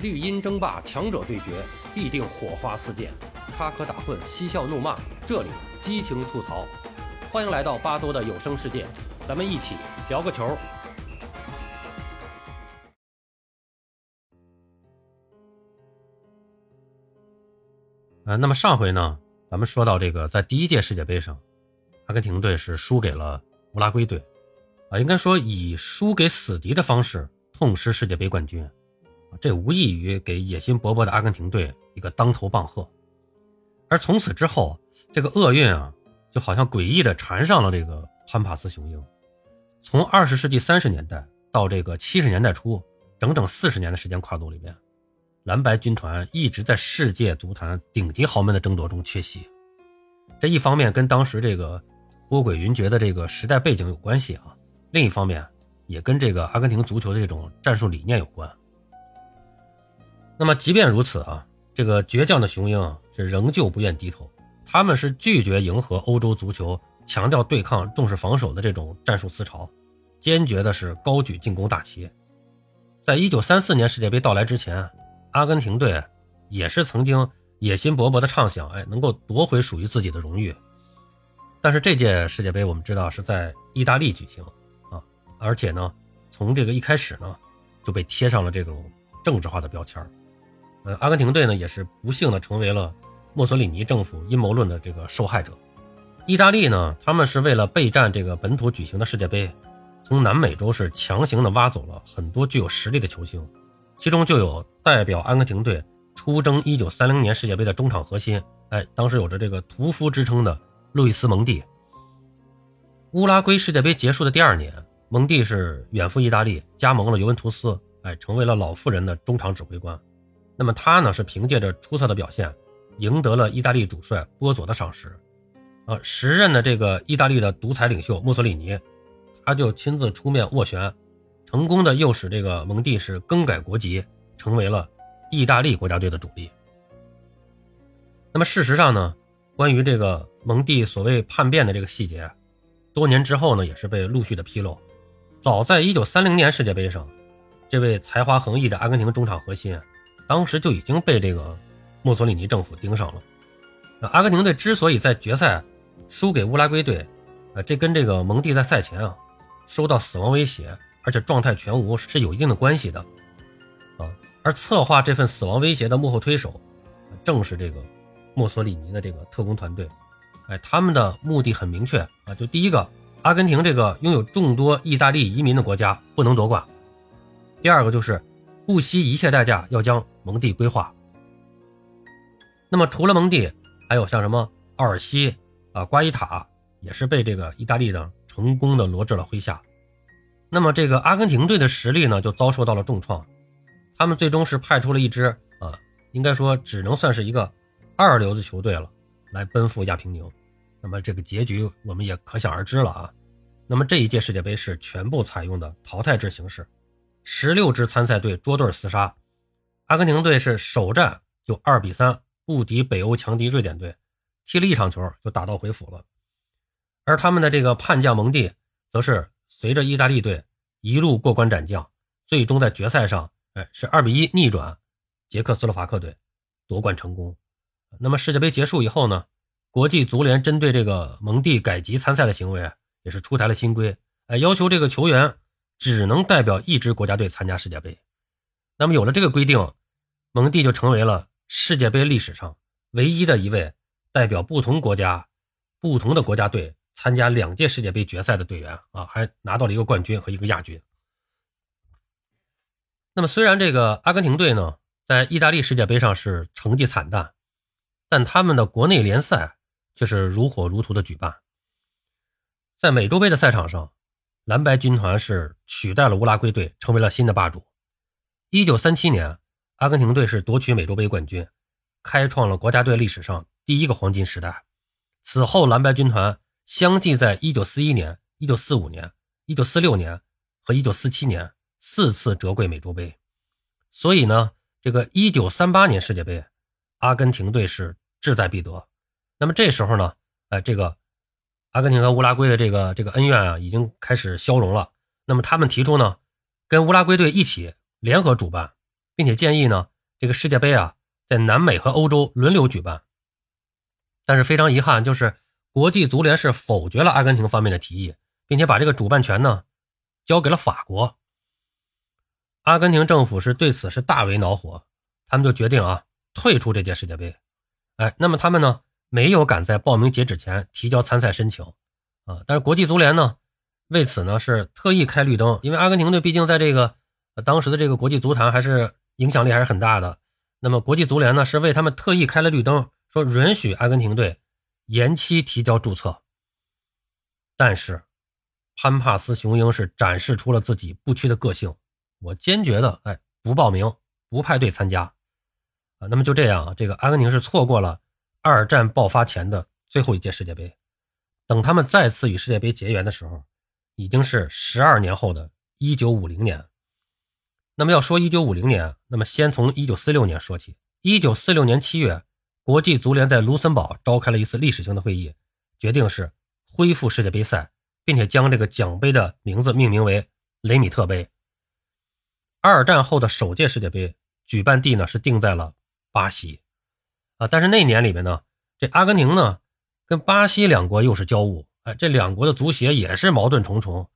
绿茵争霸，强者对决，必定火花四溅，插科打诨，嬉笑怒骂，这里激情吐槽。欢迎来到巴多的有声世界，咱们一起聊个球。呃，那么上回呢，咱们说到这个，在第一届世界杯上，阿根廷队是输给了乌拉圭队，啊，应该说以输给死敌的方式痛失世界杯冠军。这无异于给野心勃勃的阿根廷队一个当头棒喝，而从此之后，这个厄运啊，就好像诡异的缠上了这个潘帕斯雄鹰。从二十世纪三十年代到这个七十年代初，整整四十年的时间跨度里边，蓝白军团一直在世界足坛顶级豪门的争夺中缺席。这一方面跟当时这个波诡云谲的这个时代背景有关系啊，另一方面也跟这个阿根廷足球的这种战术理念有关。那么，即便如此啊，这个倔强的雄鹰是仍旧不愿低头。他们是拒绝迎合欧洲足球强调对抗、重视防守的这种战术思潮，坚决的是高举进攻大旗。在一九三四年世界杯到来之前，阿根廷队也是曾经野心勃勃的畅想，哎，能够夺回属于自己的荣誉。但是这届世界杯我们知道是在意大利举行啊，而且呢，从这个一开始呢，就被贴上了这种政治化的标签儿。呃，阿根廷队呢也是不幸的成为了墨索里尼政府阴谋论的这个受害者。意大利呢，他们是为了备战这个本土举行的世界杯，从南美洲是强行的挖走了很多具有实力的球星，其中就有代表阿根廷队出征1930年世界杯的中场核心，哎，当时有着这个屠夫之称的路易斯·蒙蒂。乌拉圭世界杯结束的第二年，蒙蒂是远赴意大利，加盟了尤文图斯，哎，成为了老妇人的中场指挥官。那么他呢是凭借着出色的表现，赢得了意大利主帅波佐的赏识，啊，时任的这个意大利的独裁领袖墨索里尼，他就亲自出面斡旋，成功的诱使这个蒙蒂是更改国籍，成为了意大利国家队的主力。那么事实上呢，关于这个蒙蒂所谓叛变的这个细节，多年之后呢也是被陆续的披露。早在1930年世界杯上，这位才华横溢的阿根廷中场核心。当时就已经被这个墨索里尼政府盯上了。那阿根廷队之所以在决赛输给乌拉圭队，啊，这跟这个蒙蒂在赛前啊收到死亡威胁，而且状态全无是有一定的关系的。啊，而策划这份死亡威胁的幕后推手，正是这个墨索里尼的这个特工团队。哎，他们的目的很明确啊，就第一个，阿根廷这个拥有众多意大利移民的国家不能夺冠；第二个就是。不惜一切代价要将蒙蒂规划。那么除了蒙蒂，还有像什么奥尔西啊、瓜伊塔，也是被这个意大利呢成功的罗至了麾下。那么这个阿根廷队的实力呢就遭受到了重创，他们最终是派出了一支啊，应该说只能算是一个二流的球队了，来奔赴亚平宁。那么这个结局我们也可想而知了啊。那么这一届世界杯是全部采用的淘汰制形式。十六支参赛队捉对厮杀，阿根廷队是首战就二比三不敌北欧强敌瑞典队，踢了一场球就打道回府了。而他们的这个叛将蒙蒂，则是随着意大利队一路过关斩将，最终在决赛上，哎，是二比一逆转捷克斯洛伐克队，夺冠成功。那么世界杯结束以后呢，国际足联针对这个蒙蒂改籍参赛的行为，也是出台了新规，哎，要求这个球员。只能代表一支国家队参加世界杯。那么有了这个规定，蒙蒂就成为了世界杯历史上唯一的一位代表不同国家、不同的国家队参加两届世界杯决赛的队员啊，还拿到了一个冠军和一个亚军。那么虽然这个阿根廷队呢，在意大利世界杯上是成绩惨淡，但他们的国内联赛却是如火如荼的举办。在美洲杯的赛场上。蓝白军团是取代了乌拉圭队，成为了新的霸主。一九三七年，阿根廷队是夺取美洲杯冠军，开创了国家队历史上第一个黄金时代。此后，蓝白军团相继在一九四一年、一九四五年、一九四六年和一九四七年四次折桂美洲杯。所以呢，这个一九三八年世界杯，阿根廷队是志在必得。那么这时候呢，哎，这个。阿根廷和乌拉圭的这个这个恩怨啊，已经开始消融了。那么他们提出呢，跟乌拉圭队一起联合主办，并且建议呢，这个世界杯啊，在南美和欧洲轮流举办。但是非常遗憾，就是国际足联是否决了阿根廷方面的提议，并且把这个主办权呢交给了法国。阿根廷政府是对此是大为恼火，他们就决定啊退出这届世界杯。哎，那么他们呢没有赶在报名截止前提交参赛申请啊，但是国际足联呢为此呢是特意开绿灯，因为阿根廷队毕竟在这个当时的这个国际足坛还是影响力还是很大的。那么国际足联呢是为他们特意开了绿灯，说允许阿根廷队延期提交注册。但是潘帕斯雄鹰是展示出了自己不屈的个性，我坚决的哎不报名，不派队参加。啊，那么就这样，这个阿根廷是错过了二战爆发前的最后一届世界杯。等他们再次与世界杯结缘的时候，已经是十二年后的1950年。那么要说1950年，那么先从1946年说起。1946年7月，国际足联在卢森堡召开了一次历史性的会议，决定是恢复世界杯赛，并且将这个奖杯的名字命名为雷米特杯。二战后的首届世界杯举办地呢是定在了。巴西，啊，但是那年里面呢，这阿根廷呢跟巴西两国又是交恶，哎，这两国的足协也是矛盾重重，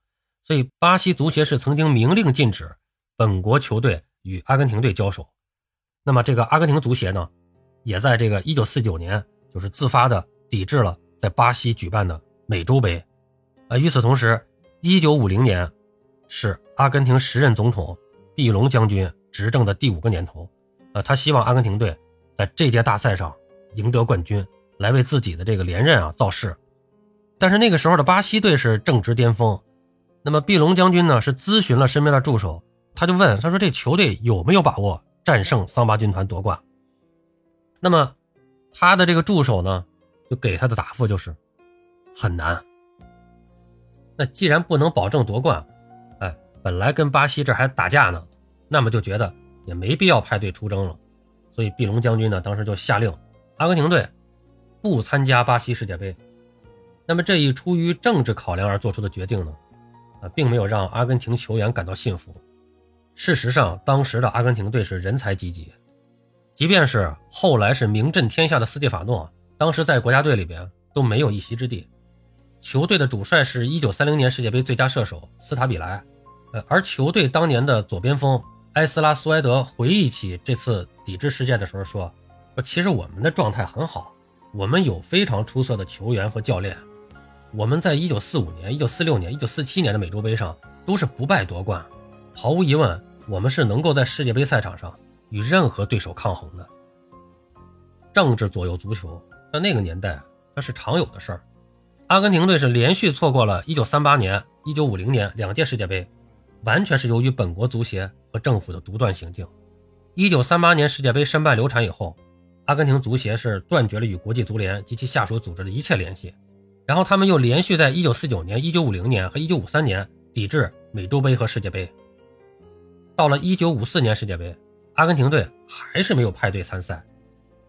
所以巴西足协是曾经明令禁止本国球队与阿根廷队交手。那么这个阿根廷足协呢，也在这个1949年就是自发的抵制了在巴西举办的美洲杯。啊，与此同时，1950年是阿根廷时任总统毕隆将军执政的第五个年头。啊，他希望阿根廷队在这届大赛上赢得冠军，来为自己的这个连任啊造势。但是那个时候的巴西队是正值巅峰，那么毕隆将军呢是咨询了身边的助手，他就问他说：“这球队有没有把握战胜桑巴军团夺冠？”那么他的这个助手呢就给他的答复就是很难。那既然不能保证夺冠，哎，本来跟巴西这还打架呢，那么就觉得。也没必要派队出征了，所以毕隆将军呢，当时就下令阿根廷队不参加巴西世界杯。那么这一出于政治考量而做出的决定呢，啊，并没有让阿根廷球员感到信服。事实上，当时的阿根廷队是人才济济，即便是后来是名震天下的斯蒂法诺，当时在国家队里边都没有一席之地。球队的主帅是一九三零年世界杯最佳射手斯塔比莱，呃，而球队当年的左边锋。埃斯拉苏埃德回忆起这次抵制事件的时候说：“说其实我们的状态很好，我们有非常出色的球员和教练。我们在1945年、1946年、1947年的美洲杯上都是不败夺冠，毫无疑问，我们是能够在世界杯赛场上与任何对手抗衡的。政治左右足球，在那个年代那是常有的事儿。阿根廷队是连续错过了1938年、1950年两届世界杯。”完全是由于本国足协和政府的独断行径。一九三八年世界杯申办流产以后，阿根廷足协是断绝了与国际足联及其下属组织的一切联系。然后他们又连续在一九四九年、一九五零年和一九五三年抵制美洲杯和世界杯。到了一九五四年世界杯，阿根廷队还是没有派队参赛，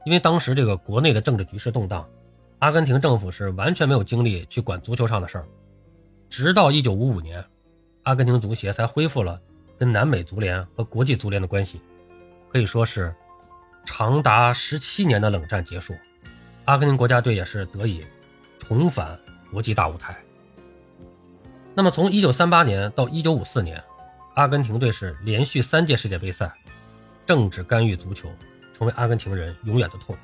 因为当时这个国内的政治局势动荡，阿根廷政府是完全没有精力去管足球上的事儿。直到一九五五年。阿根廷足协才恢复了跟南美足联和国际足联的关系，可以说是长达十七年的冷战结束，阿根廷国家队也是得以重返国际大舞台。那么从1938年到1954年，阿根廷队是连续三届世界杯赛，政治干预足球成为阿根廷人永远的痛。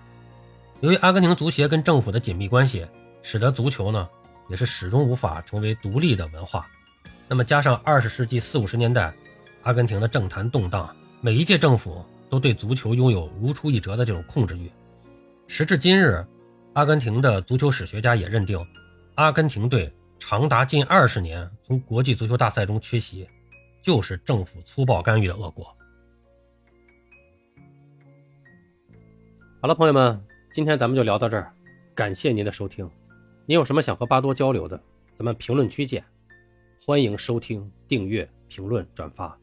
由于阿根廷足协跟政府的紧密关系，使得足球呢也是始终无法成为独立的文化。那么加上二十世纪四五十年代，阿根廷的政坛动荡，每一届政府都对足球拥有如出一辙的这种控制欲。时至今日，阿根廷的足球史学家也认定，阿根廷队长达近二十年从国际足球大赛中缺席，就是政府粗暴干预的恶果。好了，朋友们，今天咱们就聊到这儿，感谢您的收听。您有什么想和巴多交流的，咱们评论区见。欢迎收听、订阅、评论、转发。